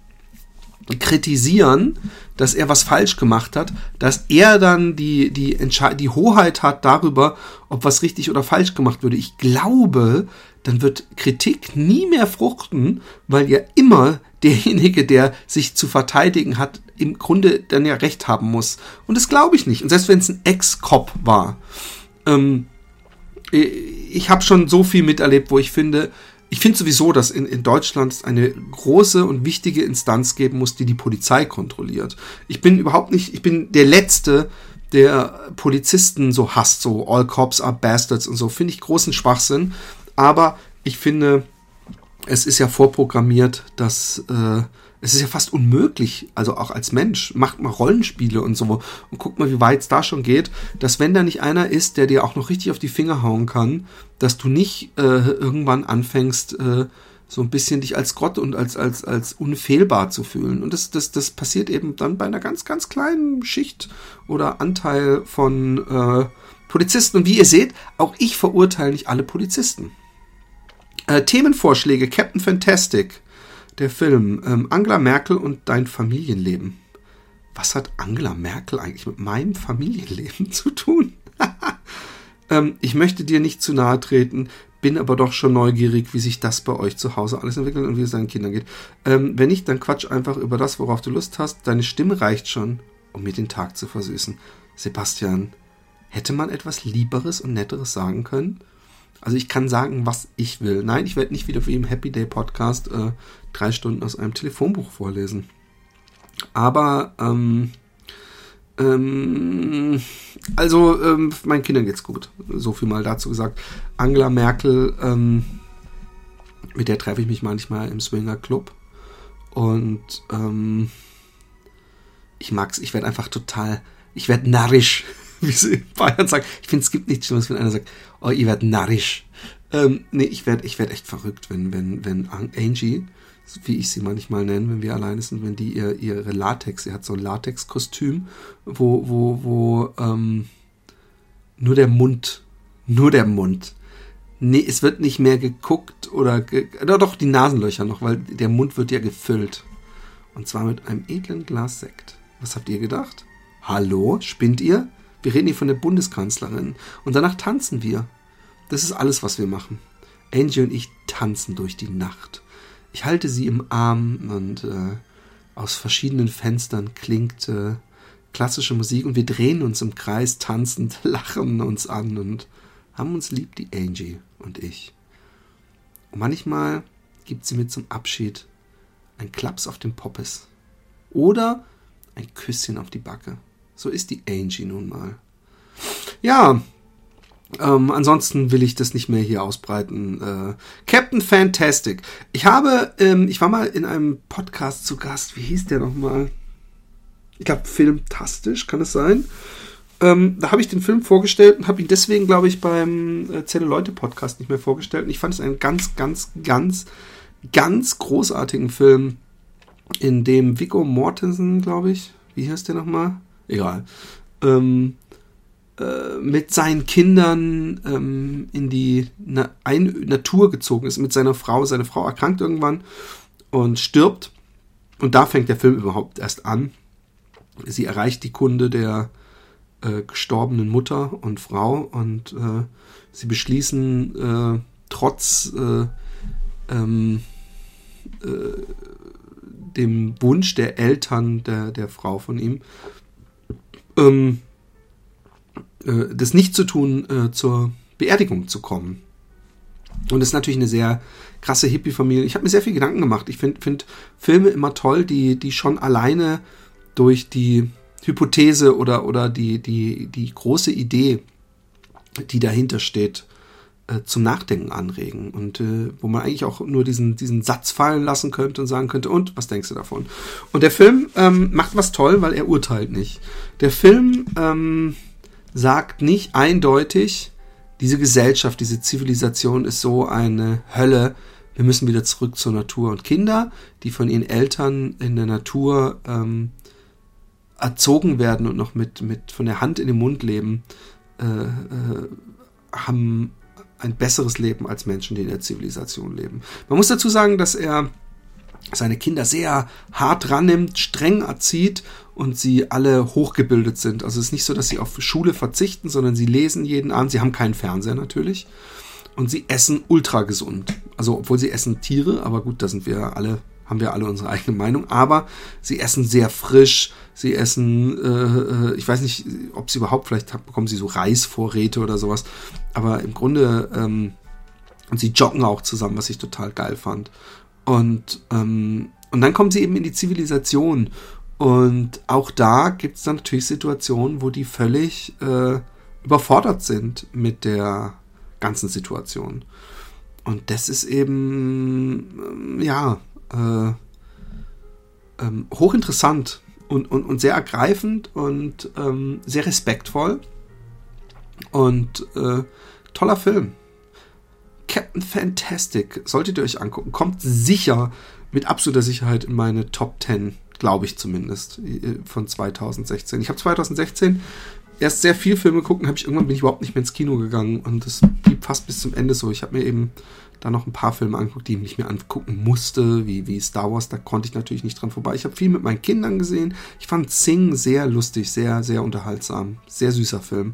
[SPEAKER 1] kritisieren, dass er was falsch gemacht hat, dass er dann die, die, die Hoheit hat darüber, ob was richtig oder falsch gemacht würde. Ich glaube, dann wird Kritik nie mehr fruchten, weil ja immer derjenige, der sich zu verteidigen hat, im Grunde dann ja recht haben muss. Und das glaube ich nicht. Und selbst wenn es ein Ex-Cop war. Ähm, ich habe schon so viel miterlebt, wo ich finde, ich finde sowieso, dass in, in Deutschland eine große und wichtige Instanz geben muss, die die Polizei kontrolliert. Ich bin überhaupt nicht, ich bin der Letzte, der Polizisten so hasst, so All Cops are Bastards und so, finde ich großen Schwachsinn. Aber ich finde, es ist ja vorprogrammiert, dass äh, es ist ja fast unmöglich, also auch als Mensch, macht mal Rollenspiele und so und guckt mal, wie weit es da schon geht, dass wenn da nicht einer ist, der dir auch noch richtig auf die Finger hauen kann, dass du nicht äh, irgendwann anfängst, äh, so ein bisschen dich als Gott und als, als, als unfehlbar zu fühlen. Und das, das, das passiert eben dann bei einer ganz, ganz kleinen Schicht oder Anteil von äh, Polizisten. Und wie ihr seht, auch ich verurteile nicht alle Polizisten. Äh, Themenvorschläge, Captain Fantastic, der Film, ähm, Angela Merkel und dein Familienleben. Was hat Angela Merkel eigentlich mit meinem Familienleben [laughs] zu tun? [laughs] ähm, ich möchte dir nicht zu nahe treten, bin aber doch schon neugierig, wie sich das bei euch zu Hause alles entwickelt und wie es deinen Kindern geht. Ähm, wenn nicht, dann quatsch einfach über das, worauf du Lust hast. Deine Stimme reicht schon, um mir den Tag zu versüßen. Sebastian, hätte man etwas Lieberes und Netteres sagen können? Also ich kann sagen, was ich will. Nein, ich werde nicht wieder wie im Happy Day Podcast äh, drei Stunden aus einem Telefonbuch vorlesen. Aber ähm, ähm, also ähm, meinen Kindern geht's gut. So viel mal dazu gesagt. Angela Merkel, ähm, mit der treffe ich mich manchmal im Swinger Club und ähm, ich mag's. Ich werde einfach total, ich werde narrisch, [laughs] wie sie in Bayern sagen. Ich finde, es gibt nichts Schlimmes, wenn einer sagt, oh, ihr werdet narrisch. Ähm, nee, ich werde ich werd echt verrückt, wenn, wenn, wenn Angie wie ich sie manchmal nenne, wenn wir alleine sind, wenn die ihr, ihre Latex, sie hat so ein Latex-Kostüm, wo, wo, wo ähm, nur der Mund, nur der Mund. Nee, es wird nicht mehr geguckt oder, ge doch, doch, die Nasenlöcher noch, weil der Mund wird ja gefüllt. Und zwar mit einem edlen Glas Sekt. Was habt ihr gedacht? Hallo, spinnt ihr? Wir reden hier von der Bundeskanzlerin. Und danach tanzen wir. Das ist alles, was wir machen. Angie und ich tanzen durch die Nacht. Ich halte sie im Arm und äh, aus verschiedenen Fenstern klingt äh, klassische Musik und wir drehen uns im Kreis tanzend, [laughs] lachen uns an und haben uns lieb, die Angie und ich. Und manchmal gibt sie mir zum Abschied ein Klaps auf den Poppes oder ein Küsschen auf die Backe. So ist die Angie nun mal. Ja, ähm, ansonsten will ich das nicht mehr hier ausbreiten. Äh, Captain Fantastic. Ich habe, ähm, ich war mal in einem Podcast zu Gast. Wie hieß der nochmal? Ich glaube, Filmtastisch, kann es sein? Ähm, da habe ich den Film vorgestellt und habe ihn deswegen, glaube ich, beim äh, Zelle Leute Podcast nicht mehr vorgestellt. Und ich fand es einen ganz, ganz, ganz, ganz großartigen Film, in dem Viggo Mortensen, glaube ich, wie heißt der nochmal? Egal. Ähm, äh, mit seinen Kindern ähm, in die Na Ein Natur gezogen ist, mit seiner Frau. Seine Frau erkrankt irgendwann und stirbt. Und da fängt der Film überhaupt erst an. Sie erreicht die Kunde der äh, gestorbenen Mutter und Frau und äh, sie beschließen äh, trotz äh, ähm, äh, dem Wunsch der Eltern der, der Frau von ihm, ähm, äh, das nicht zu tun, äh, zur Beerdigung zu kommen. Und das ist natürlich eine sehr krasse Hippie-Familie. Ich habe mir sehr viel Gedanken gemacht. Ich finde find Filme immer toll, die, die schon alleine durch die Hypothese oder, oder die, die, die große Idee, die dahinter steht, äh, zum Nachdenken anregen. Und äh, wo man eigentlich auch nur diesen, diesen Satz fallen lassen könnte und sagen könnte, und was denkst du davon? Und der Film ähm, macht was toll, weil er urteilt nicht. Der Film ähm, sagt nicht eindeutig, diese Gesellschaft, diese Zivilisation ist so eine Hölle, wir müssen wieder zurück zur Natur. Und Kinder, die von ihren Eltern in der Natur ähm, erzogen werden und noch mit, mit von der Hand in den Mund leben, äh, äh, haben ein besseres Leben als Menschen, die in der Zivilisation leben. Man muss dazu sagen, dass er seine Kinder sehr hart rannimmt, streng erzieht und sie alle hochgebildet sind. Also es ist nicht so, dass sie auf Schule verzichten, sondern sie lesen jeden Abend. Sie haben keinen Fernseher natürlich. Und sie essen ultra gesund. Also obwohl sie essen Tiere, aber gut, da sind wir alle, haben wir alle unsere eigene Meinung. Aber sie essen sehr frisch. Sie essen, äh, äh ich weiß nicht, ob sie überhaupt, vielleicht bekommen sie so Reisvorräte oder sowas. Aber im Grunde, ähm, und sie joggen auch zusammen, was ich total geil fand. Und, ähm, und dann kommen sie eben in die Zivilisation. Und auch da gibt es dann natürlich Situationen, wo die völlig äh, überfordert sind mit der ganzen Situation. Und das ist eben, ähm, ja, äh, ähm, hochinteressant und, und, und sehr ergreifend und ähm, sehr respektvoll. Und äh, toller Film. Captain Fantastic, solltet ihr euch angucken, kommt sicher mit absoluter Sicherheit in meine Top 10, glaube ich zumindest, äh, von 2016. Ich habe 2016 erst sehr viel Filme geguckt habe ich irgendwann bin ich überhaupt nicht mehr ins Kino gegangen und das blieb fast bis zum Ende so. Ich habe mir eben da noch ein paar Filme angeguckt, die ich mehr angucken musste, wie, wie Star Wars, da konnte ich natürlich nicht dran vorbei. Ich habe viel mit meinen Kindern gesehen. Ich fand Sing sehr lustig, sehr, sehr unterhaltsam. Sehr süßer Film.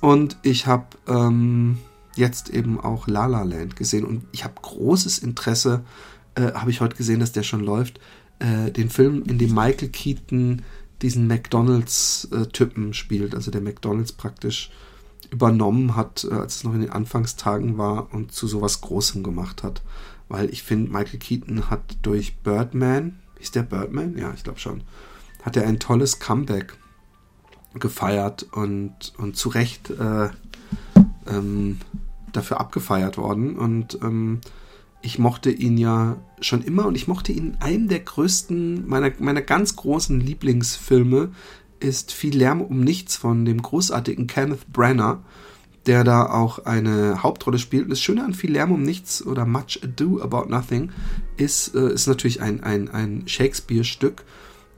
[SPEAKER 1] Und ich habe ähm, jetzt eben auch La La Land gesehen und ich habe großes Interesse, äh, habe ich heute gesehen, dass der schon läuft, äh, den Film, in dem Michael Keaton diesen McDonalds-Typen spielt, also der McDonalds praktisch übernommen hat, äh, als es noch in den Anfangstagen war und zu sowas Großem gemacht hat. Weil ich finde, Michael Keaton hat durch Birdman, ist der Birdman? Ja, ich glaube schon, hat er ein tolles Comeback gefeiert und, und zu Recht äh, ähm, dafür abgefeiert worden. Und ähm, ich mochte ihn ja schon immer und ich mochte ihn einem der größten, meiner, meiner ganz großen Lieblingsfilme ist Viel Lärm um nichts von dem großartigen Kenneth Branagh, der da auch eine Hauptrolle spielt. Das Schöne an Viel Lärm um nichts oder Much Ado About Nothing ist, äh, ist natürlich ein, ein, ein Shakespeare-Stück.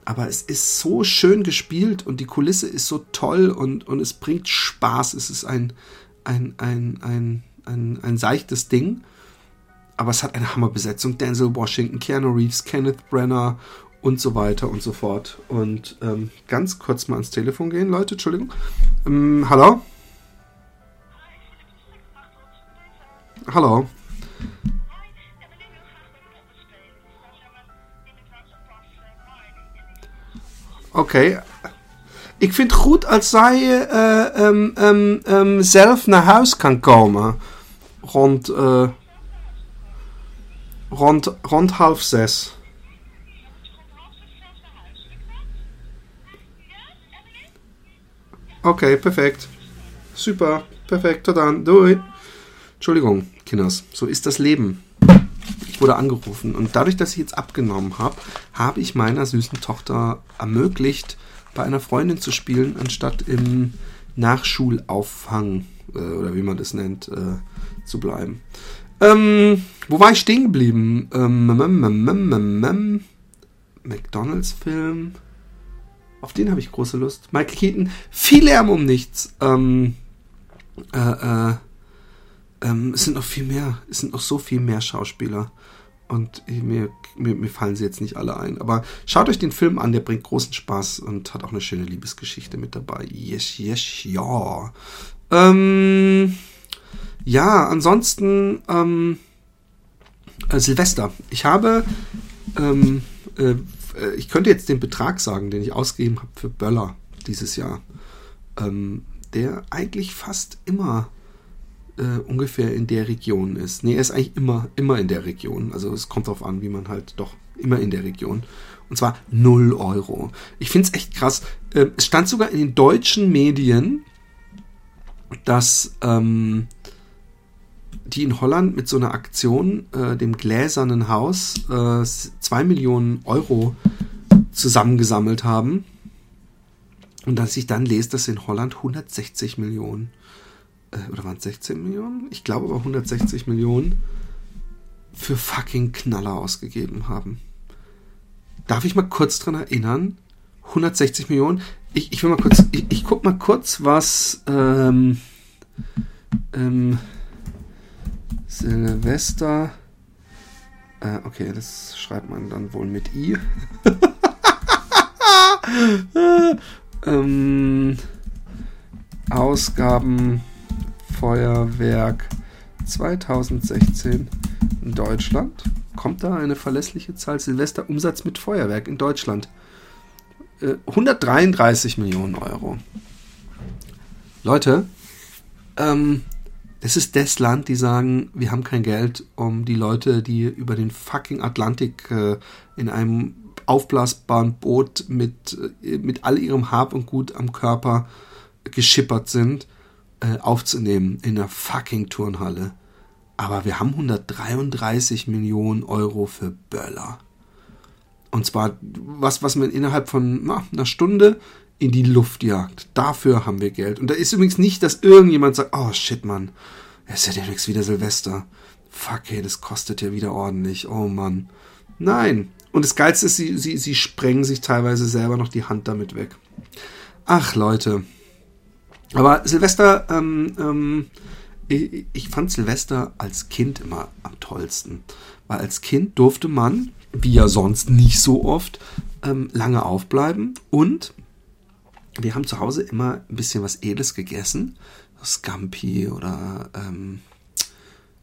[SPEAKER 1] Aber es ist so schön gespielt und die Kulisse ist so toll und, und es bringt Spaß. Es ist ein, ein, ein, ein, ein, ein seichtes Ding aber es hat eine Hammerbesetzung. Denzel Washington, Keanu Reeves, Kenneth Brenner und so weiter und so fort. Und ähm, ganz kurz mal ans Telefon gehen, Leute, Entschuldigung. Ähm, hallo? Hallo? Okay. Ik vind het goed als zij uh, um, um, um, zelf naar huis kan komen. Rond... Uh, rond, rond half zes. Okay, perfekt. Super, perfekt, dann. Doei. Entschuldigung, Kinders, so ist das Leben. Ich wurde angerufen und dadurch, dass ich jetzt abgenommen habe, habe ich meiner süßen Tochter ermöglicht, bei einer Freundin zu spielen, anstatt im Nachschulauffang äh, oder wie man das nennt, äh, zu bleiben. Ähm, wo war ich stehen geblieben? Ähm, ähm, McDonalds-Film. Auf den habe ich große Lust. Michael Keaton, viel Lärm um nichts. Ähm, äh, äh, ähm, es sind noch viel mehr, es sind noch so viel mehr Schauspieler. Und mir, mir, mir, fallen sie jetzt nicht alle ein. Aber schaut euch den Film an, der bringt großen Spaß und hat auch eine schöne Liebesgeschichte mit dabei. Yes, yes, ja. Ähm, ja, ansonsten ähm, äh, Silvester. Ich habe, ähm, äh, ich könnte jetzt den Betrag sagen, den ich ausgegeben habe für Böller dieses Jahr, ähm, der eigentlich fast immer äh, ungefähr in der Region ist. Nee, er ist eigentlich immer, immer in der Region. Also es kommt darauf an, wie man halt doch immer in der Region. Und zwar 0 Euro. Ich finde es echt krass. Äh, es stand sogar in den deutschen Medien, dass ähm, die in Holland mit so einer Aktion, äh, dem gläsernen Haus, äh, 2 Millionen Euro zusammengesammelt haben. Und dass ich dann lese, dass in Holland 160 Millionen, äh, oder waren es 16 Millionen? Ich glaube aber 160 Millionen für fucking Knaller ausgegeben haben. Darf ich mal kurz dran erinnern? 160 Millionen. Ich, ich will mal kurz, ich, ich guck mal kurz, was ähm, ähm, Silvester. Äh, okay, das schreibt man dann wohl mit I. [laughs] ähm, Ausgaben Feuerwerk 2016 in Deutschland. Kommt da eine verlässliche Zahl? Silvester Umsatz mit Feuerwerk in Deutschland. Äh, 133 Millionen Euro. Leute, ähm, es ist das Land, die sagen, wir haben kein Geld, um die Leute, die über den fucking Atlantik äh, in einem aufblasbaren Boot mit, äh, mit all ihrem Hab und Gut am Körper geschippert sind, äh, aufzunehmen in einer fucking Turnhalle. Aber wir haben 133 Millionen Euro für Böller. Und zwar was, was man innerhalb von na, einer Stunde in die Luft jagt. Dafür haben wir Geld. Und da ist übrigens nicht, dass irgendjemand sagt, oh shit, Mann, es ist ja demnächst wieder Silvester. Fuck, hey, das kostet ja wieder ordentlich. Oh Mann. Nein. Und das Geilste ist, sie, sie, sie sprengen sich teilweise selber noch die Hand damit weg. Ach, Leute. Aber Silvester, ähm, ähm, ich, ich fand Silvester als Kind immer am tollsten. Weil als Kind durfte man, wie ja sonst nicht so oft, ähm, lange aufbleiben und wir haben zu Hause immer ein bisschen was Edles gegessen. Scampi oder ähm,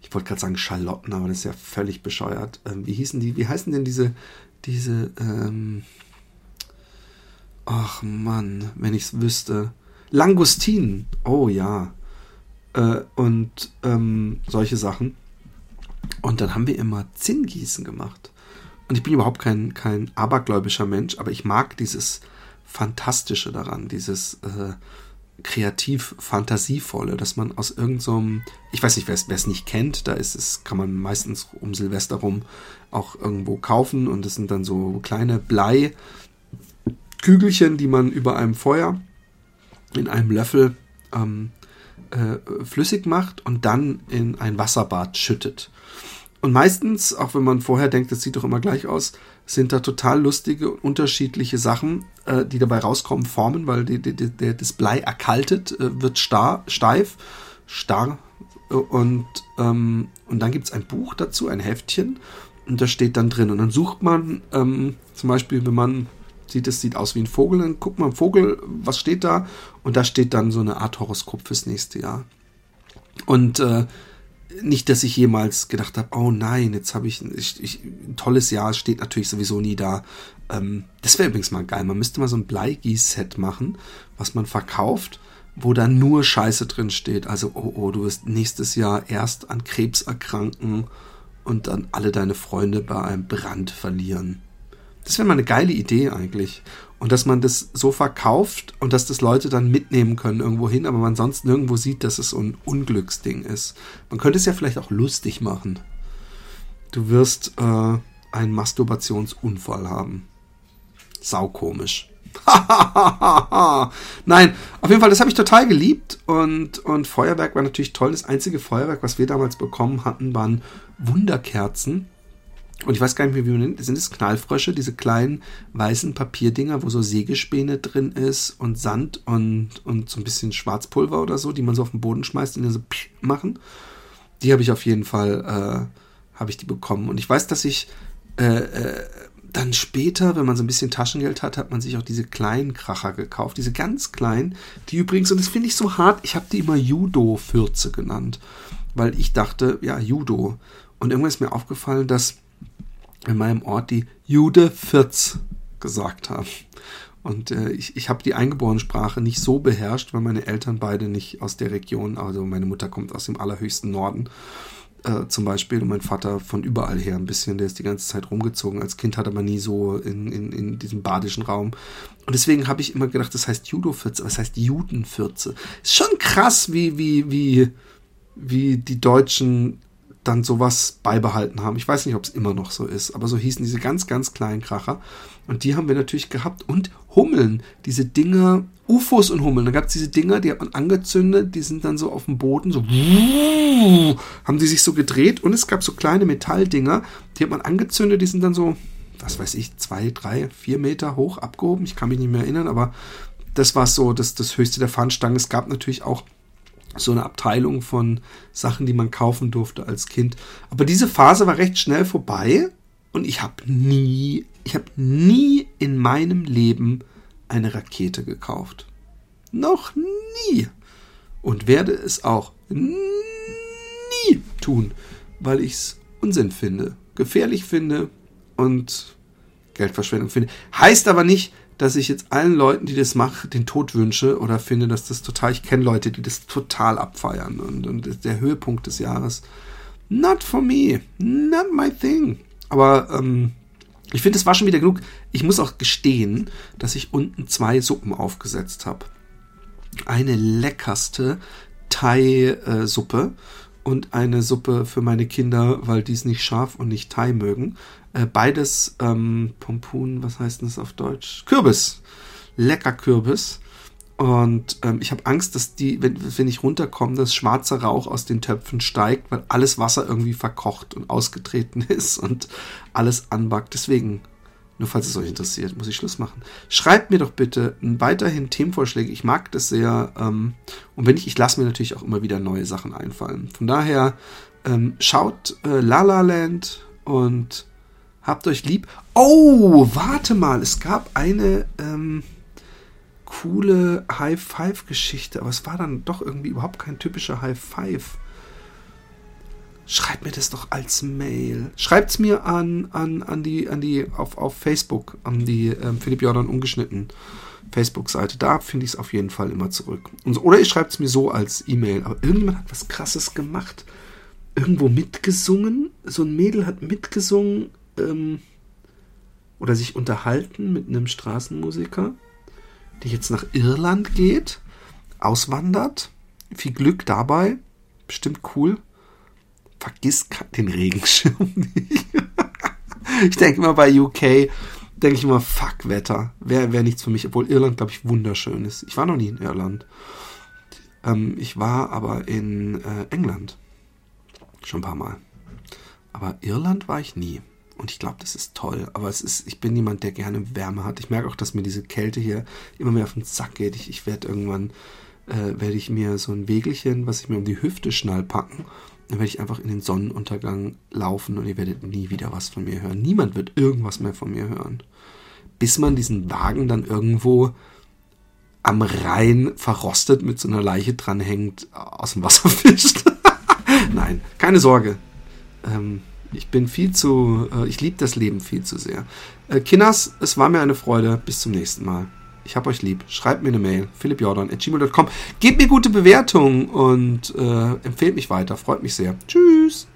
[SPEAKER 1] ich wollte gerade sagen Schalotten, aber das ist ja völlig bescheuert. Ähm, wie hießen die, wie heißen denn diese, diese, ähm, ach Mann, wenn ich es wüsste. Langustinen. Oh ja. äh, und ähm, solche Sachen. Und dann haben wir immer Zinngießen gemacht. Und ich bin überhaupt kein, kein abergläubischer Mensch, aber ich mag dieses Fantastische daran, dieses äh, kreativ fantasievolle, dass man aus irgendeinem, so ich weiß nicht, wer es nicht kennt, da ist es, kann man meistens um Silvester rum auch irgendwo kaufen und es sind dann so kleine Bleikügelchen, die man über einem Feuer in einem Löffel ähm, äh, flüssig macht und dann in ein Wasserbad schüttet. Und meistens, auch wenn man vorher denkt, das sieht doch immer gleich aus, sind da total lustige und unterschiedliche Sachen, äh, die dabei rauskommen, Formen, weil die, die, die, das Blei erkaltet, äh, wird starr, steif, starr. Äh, und, ähm, und dann gibt es ein Buch dazu, ein Heftchen, und da steht dann drin. Und dann sucht man ähm, zum Beispiel, wenn man sieht, es sieht aus wie ein Vogel, dann guckt man Vogel, was steht da? Und da steht dann so eine Art Horoskop fürs nächste Jahr. Und äh, nicht, dass ich jemals gedacht habe, oh nein, jetzt habe ich, ich, ich, ein tolles Jahr, steht natürlich sowieso nie da. Ähm, das wäre übrigens mal geil. Man müsste mal so ein Bleigieß-Set machen, was man verkauft, wo da nur Scheiße drin steht. Also, oh, oh, du wirst nächstes Jahr erst an Krebs erkranken und dann alle deine Freunde bei einem Brand verlieren. Das wäre mal eine geile Idee eigentlich. Und dass man das so verkauft und dass das Leute dann mitnehmen können irgendwo hin, aber man sonst nirgendwo sieht, dass es so ein Unglücksding ist. Man könnte es ja vielleicht auch lustig machen. Du wirst äh, einen Masturbationsunfall haben. Saukomisch. [laughs] Nein, auf jeden Fall, das habe ich total geliebt und, und Feuerwerk war natürlich toll. Das einzige Feuerwerk, was wir damals bekommen hatten, waren Wunderkerzen. Und ich weiß gar nicht mehr, wie man nennt. Sind es Knallfrösche, diese kleinen weißen Papierdinger, wo so Sägespäne drin ist und Sand und, und so ein bisschen Schwarzpulver oder so, die man so auf den Boden schmeißt und die so machen? Die habe ich auf jeden Fall, äh, habe ich die bekommen. Und ich weiß, dass ich äh, äh, dann später, wenn man so ein bisschen Taschengeld hat, hat man sich auch diese kleinen Kracher gekauft. Diese ganz kleinen, die übrigens, und das finde ich so hart, ich habe die immer Judo-Fürze genannt. Weil ich dachte, ja, Judo. Und irgendwann ist mir aufgefallen, dass in meinem Ort die Jude Fürz gesagt haben. Und äh, ich, ich habe die eingeborene Sprache nicht so beherrscht, weil meine Eltern beide nicht aus der Region, also meine Mutter kommt aus dem allerhöchsten Norden äh, zum Beispiel und mein Vater von überall her ein bisschen, der ist die ganze Zeit rumgezogen. Als Kind hat er aber nie so in, in, in diesem badischen Raum. Und deswegen habe ich immer gedacht, das heißt Judo-Fürze, aber es heißt Judenfürze. Ist schon krass, wie, wie, wie, wie die Deutschen dann sowas beibehalten haben. Ich weiß nicht, ob es immer noch so ist, aber so hießen diese ganz, ganz kleinen Kracher. Und die haben wir natürlich gehabt. Und Hummeln, diese Dinger, UFOs und Hummeln. Da gab es diese Dinger, die hat man angezündet, die sind dann so auf dem Boden, so haben die sich so gedreht. Und es gab so kleine Metalldinger, die hat man angezündet, die sind dann so, was weiß ich, zwei, drei, vier Meter hoch abgehoben. Ich kann mich nicht mehr erinnern, aber das war so das, das höchste der Fahnenstangen. Es gab natürlich auch so eine Abteilung von Sachen, die man kaufen durfte als Kind. Aber diese Phase war recht schnell vorbei und ich habe nie, ich habe nie in meinem Leben eine Rakete gekauft. Noch nie. Und werde es auch nie tun, weil ich es Unsinn finde, gefährlich finde und Geldverschwendung finde. Heißt aber nicht, dass ich jetzt allen Leuten, die das machen, den Tod wünsche oder finde, dass das total, ich kenne Leute, die das total abfeiern und, und der Höhepunkt des Jahres. Not for me, not my thing. Aber ähm, ich finde, es war schon wieder genug. Ich muss auch gestehen, dass ich unten zwei Suppen aufgesetzt habe. Eine leckerste Thai-Suppe und eine Suppe für meine Kinder, weil die es nicht scharf und nicht Thai mögen. Äh, beides ähm, Pompun, was heißt das auf Deutsch? Kürbis. Lecker Kürbis. Und ähm, ich habe Angst, dass die, wenn, wenn ich runterkomme, dass schwarzer Rauch aus den Töpfen steigt, weil alles Wasser irgendwie verkocht und ausgetreten [laughs] ist und alles anbackt. Deswegen, nur falls es euch interessiert, muss ich Schluss machen. Schreibt mir doch bitte weiterhin Themenvorschläge. Ich mag das sehr. Ähm, und wenn ich, ich lasse mir natürlich auch immer wieder neue Sachen einfallen. Von daher, ähm, schaut äh, La La Land und Habt euch lieb. Oh, warte mal. Es gab eine ähm, coole High-Five-Geschichte, aber es war dann doch irgendwie überhaupt kein typischer High-Five. Schreibt mir das doch als Mail. Schreibt's mir an, an, an die, an die, auf, auf Facebook, an die ähm, Philipp Jordan ungeschnitten Facebook-Seite. Da finde ich es auf jeden Fall immer zurück. Und, oder ihr schreibt es mir so als E-Mail. Aber irgendjemand hat was Krasses gemacht. Irgendwo mitgesungen. So ein Mädel hat mitgesungen ähm, oder sich unterhalten mit einem Straßenmusiker, die jetzt nach Irland geht, auswandert. Viel Glück dabei. Bestimmt cool. Vergiss den Regenschirm [laughs] nicht. ich denke mal bei UK denke ich immer, fuck Wetter. Wäre wär nichts für mich, obwohl Irland, glaube ich, wunderschön ist. Ich war noch nie in Irland. Ähm, ich war aber in äh, England. Schon ein paar Mal. Aber Irland war ich nie. Und ich glaube, das ist toll. Aber es ist, ich bin jemand, der gerne Wärme hat. Ich merke auch, dass mir diese Kälte hier immer mehr auf den Sack geht. Ich, ich werde irgendwann, äh, werde ich mir so ein Wägelchen, was ich mir um die Hüfte schnall, packen dann werde ich einfach in den Sonnenuntergang laufen und ihr werdet nie wieder was von mir hören. Niemand wird irgendwas mehr von mir hören. Bis man diesen Wagen dann irgendwo am Rhein verrostet mit so einer Leiche dranhängt, aus dem Wasser [laughs] fischt. Nein, keine Sorge. Ähm, ich bin viel zu, äh, ich liebe das Leben viel zu sehr. Äh, Kinners, es war mir eine Freude. Bis zum nächsten Mal. Ich hab euch lieb. Schreibt mir eine Mail. philippjordan.gmail.com. Gebt mir gute Bewertungen und äh, empfehlt mich weiter. Freut mich sehr. Tschüss.